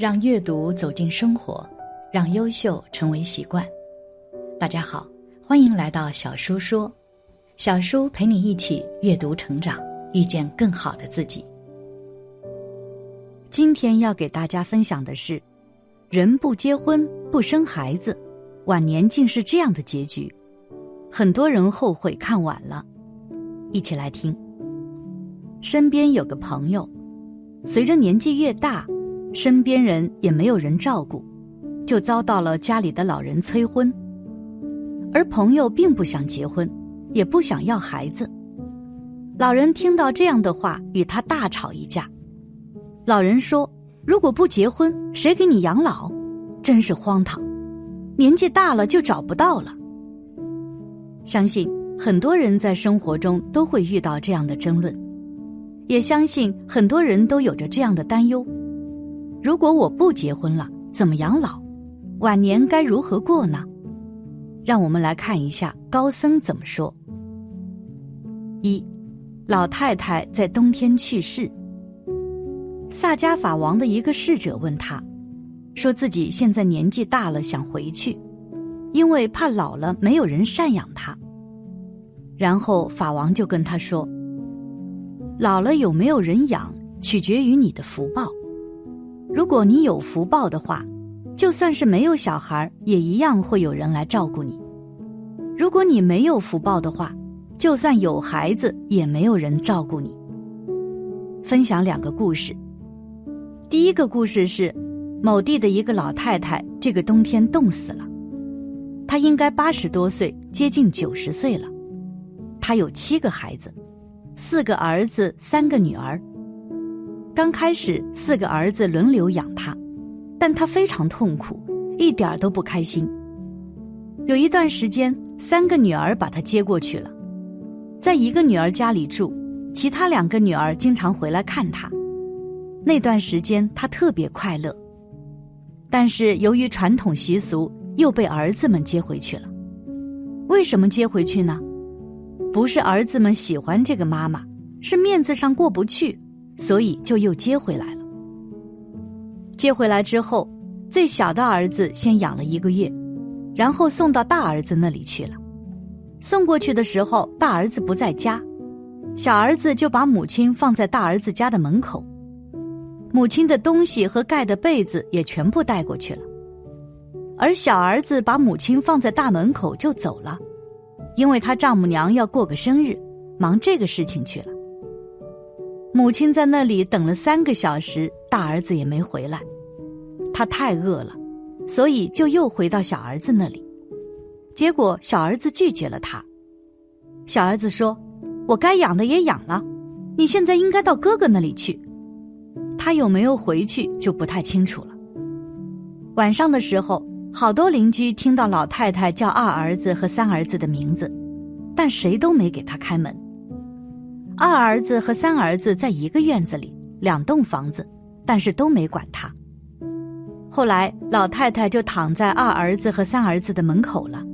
让阅读走进生活，让优秀成为习惯。大家好，欢迎来到小叔说，小叔陪你一起阅读成长，遇见更好的自己。今天要给大家分享的是：人不结婚不生孩子，晚年竟是这样的结局，很多人后悔看晚了。一起来听。身边有个朋友，随着年纪越大。身边人也没有人照顾，就遭到了家里的老人催婚。而朋友并不想结婚，也不想要孩子。老人听到这样的话，与他大吵一架。老人说：“如果不结婚，谁给你养老？真是荒唐！年纪大了就找不到了。”相信很多人在生活中都会遇到这样的争论，也相信很多人都有着这样的担忧。如果我不结婚了，怎么养老？晚年该如何过呢？让我们来看一下高僧怎么说。一，老太太在冬天去世。萨迦法王的一个侍者问他，说自己现在年纪大了，想回去，因为怕老了没有人赡养他。然后法王就跟他说：“老了有没有人养，取决于你的福报。”如果你有福报的话，就算是没有小孩，也一样会有人来照顾你；如果你没有福报的话，就算有孩子，也没有人照顾你。分享两个故事。第一个故事是，某地的一个老太太，这个冬天冻死了。她应该八十多岁，接近九十岁了。她有七个孩子，四个儿子，三个女儿。刚开始，四个儿子轮流养他，但他非常痛苦，一点都不开心。有一段时间，三个女儿把他接过去了，在一个女儿家里住，其他两个女儿经常回来看他。那段时间，他特别快乐。但是由于传统习俗，又被儿子们接回去了。为什么接回去呢？不是儿子们喜欢这个妈妈，是面子上过不去。所以就又接回来了。接回来之后，最小的儿子先养了一个月，然后送到大儿子那里去了。送过去的时候，大儿子不在家，小儿子就把母亲放在大儿子家的门口，母亲的东西和盖的被子也全部带过去了。而小儿子把母亲放在大门口就走了，因为他丈母娘要过个生日，忙这个事情去了。母亲在那里等了三个小时，大儿子也没回来，他太饿了，所以就又回到小儿子那里。结果小儿子拒绝了他。小儿子说：“我该养的也养了，你现在应该到哥哥那里去。”他有没有回去就不太清楚了。晚上的时候，好多邻居听到老太太叫二儿子和三儿子的名字，但谁都没给他开门。二儿子和三儿子在一个院子里，两栋房子，但是都没管他。后来老太太就躺在二儿子和三儿子的门口了。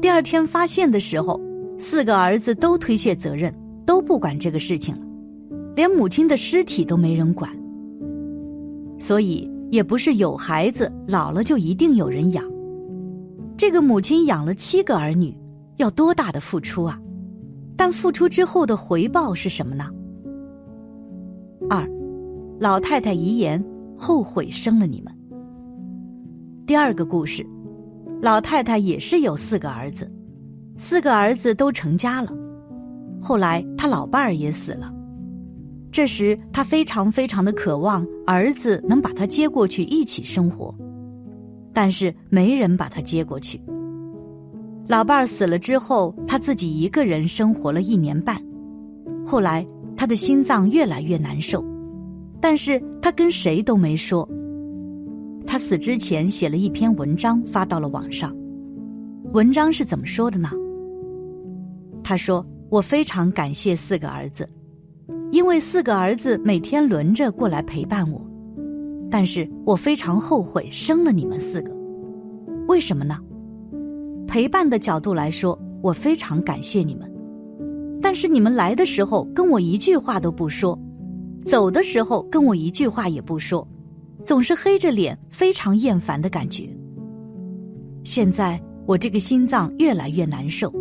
第二天发现的时候，四个儿子都推卸责任，都不管这个事情了，连母亲的尸体都没人管。所以也不是有孩子老了就一定有人养。这个母亲养了七个儿女，要多大的付出啊！但付出之后的回报是什么呢？二，老太太遗言，后悔生了你们。第二个故事，老太太也是有四个儿子，四个儿子都成家了，后来他老伴儿也死了，这时他非常非常的渴望儿子能把他接过去一起生活，但是没人把他接过去。老伴儿死了之后，他自己一个人生活了一年半。后来他的心脏越来越难受，但是他跟谁都没说。他死之前写了一篇文章发到了网上，文章是怎么说的呢？他说：“我非常感谢四个儿子，因为四个儿子每天轮着过来陪伴我，但是我非常后悔生了你们四个，为什么呢？”陪伴的角度来说，我非常感谢你们，但是你们来的时候跟我一句话都不说，走的时候跟我一句话也不说，总是黑着脸，非常厌烦的感觉。现在我这个心脏越来越难受，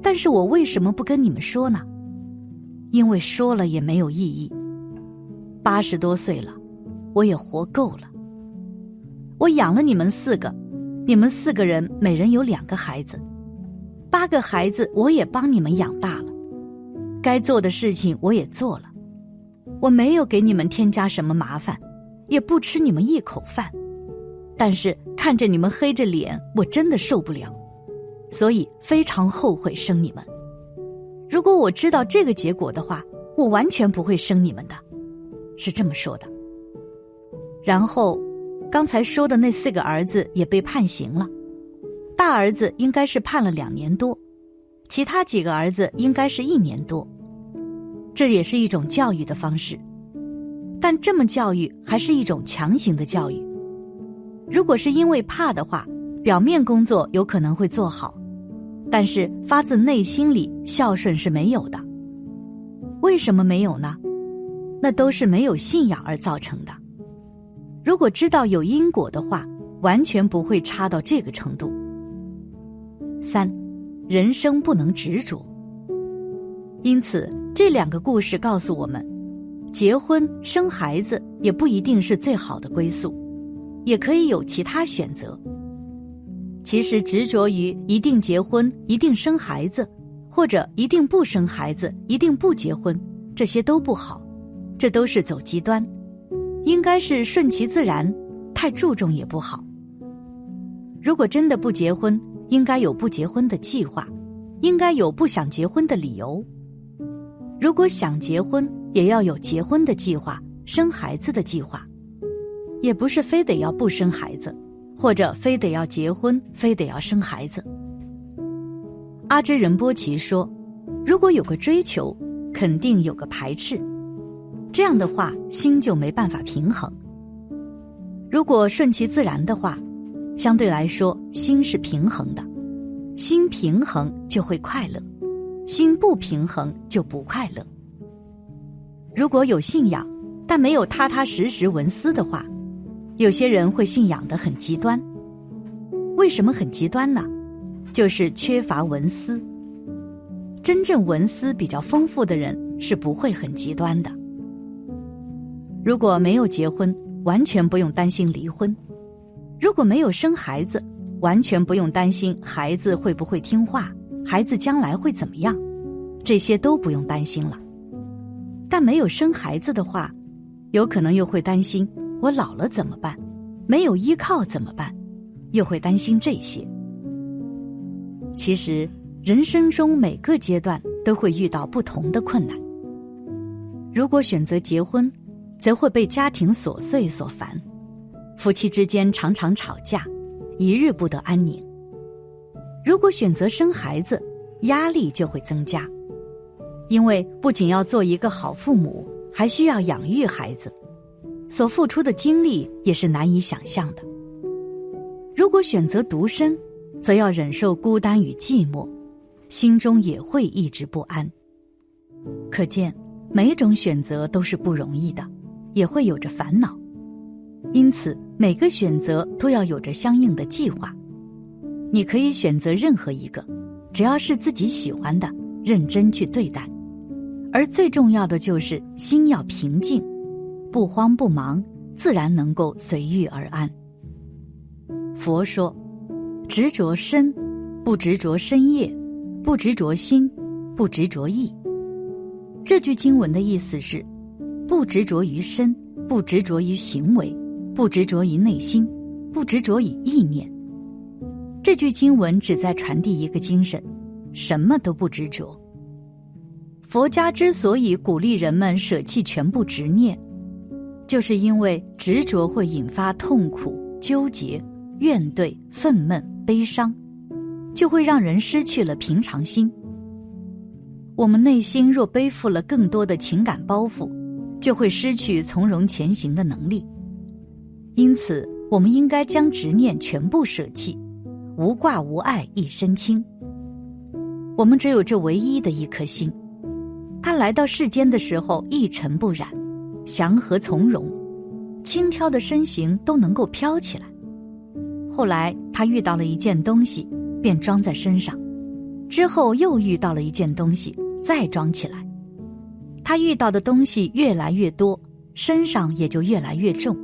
但是我为什么不跟你们说呢？因为说了也没有意义。八十多岁了，我也活够了。我养了你们四个，你们四个人每人有两个孩子，八个孩子我也帮你们养大了，该做的事情我也做了，我没有给你们添加什么麻烦，也不吃你们一口饭，但是看着你们黑着脸，我真的受不了，所以非常后悔生你们。如果我知道这个结果的话，我完全不会生你们的。是这么说的。然后，刚才说的那四个儿子也被判刑了。大儿子应该是判了两年多，其他几个儿子应该是一年多。这也是一种教育的方式，但这么教育还是一种强行的教育。如果是因为怕的话，表面工作有可能会做好，但是发自内心里孝顺是没有的。为什么没有呢？那都是没有信仰而造成的。如果知道有因果的话，完全不会差到这个程度。三，人生不能执着。因此，这两个故事告诉我们，结婚生孩子也不一定是最好的归宿，也可以有其他选择。其实，执着于一定结婚、一定生孩子，或者一定不生孩子、一定不结婚，这些都不好。这都是走极端，应该是顺其自然，太注重也不好。如果真的不结婚，应该有不结婚的计划，应该有不想结婚的理由。如果想结婚，也要有结婚的计划，生孩子的计划，也不是非得要不生孩子，或者非得要结婚，非得要生孩子。阿支仁波齐说：“如果有个追求，肯定有个排斥。”这样的话，心就没办法平衡。如果顺其自然的话，相对来说，心是平衡的。心平衡就会快乐，心不平衡就不快乐。如果有信仰，但没有踏踏实实文思的话，有些人会信仰的很极端。为什么很极端呢？就是缺乏文思。真正文思比较丰富的人是不会很极端的。如果没有结婚，完全不用担心离婚；如果没有生孩子，完全不用担心孩子会不会听话，孩子将来会怎么样，这些都不用担心了。但没有生孩子的话，有可能又会担心我老了怎么办，没有依靠怎么办，又会担心这些。其实，人生中每个阶段都会遇到不同的困难。如果选择结婚，则会被家庭琐碎所烦，夫妻之间常常吵架，一日不得安宁。如果选择生孩子，压力就会增加，因为不仅要做一个好父母，还需要养育孩子，所付出的精力也是难以想象的。如果选择独身，则要忍受孤单与寂寞，心中也会一直不安。可见，每种选择都是不容易的。也会有着烦恼，因此每个选择都要有着相应的计划。你可以选择任何一个，只要是自己喜欢的，认真去对待。而最重要的就是心要平静，不慌不忙，自然能够随遇而安。佛说：“执着身，不执着身业；不执着心，不执着意。”这句经文的意思是。不执着于身，不执着于行为，不执着于内心，不执着于意念。这句经文旨在传递一个精神：什么都不执着。佛家之所以鼓励人们舍弃全部执念，就是因为执着会引发痛苦、纠结、怨怼、愤懑、悲伤，就会让人失去了平常心。我们内心若背负了更多的情感包袱，就会失去从容前行的能力，因此，我们应该将执念全部舍弃，无挂无碍一身轻。我们只有这唯一的一颗心，他来到世间的时候一尘不染，祥和从容，轻佻的身形都能够飘起来。后来他遇到了一件东西，便装在身上；之后又遇到了一件东西，再装起来。他遇到的东西越来越多，身上也就越来越重。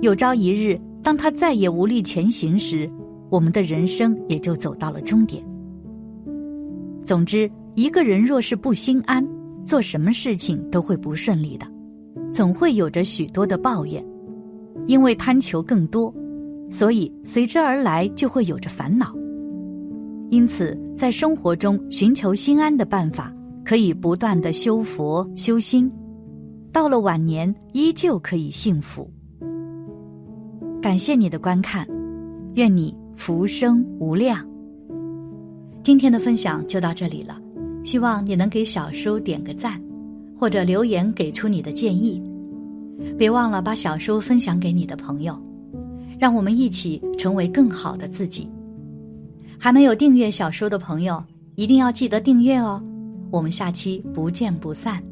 有朝一日，当他再也无力前行时，我们的人生也就走到了终点。总之，一个人若是不心安，做什么事情都会不顺利的，总会有着许多的抱怨，因为贪求更多，所以随之而来就会有着烦恼。因此，在生活中寻求心安的办法。可以不断的修佛修心，到了晚年依旧可以幸福。感谢你的观看，愿你福生无量。今天的分享就到这里了，希望你能给小叔点个赞，或者留言给出你的建议。别忘了把小叔分享给你的朋友，让我们一起成为更好的自己。还没有订阅小叔的朋友，一定要记得订阅哦。我们下期不见不散。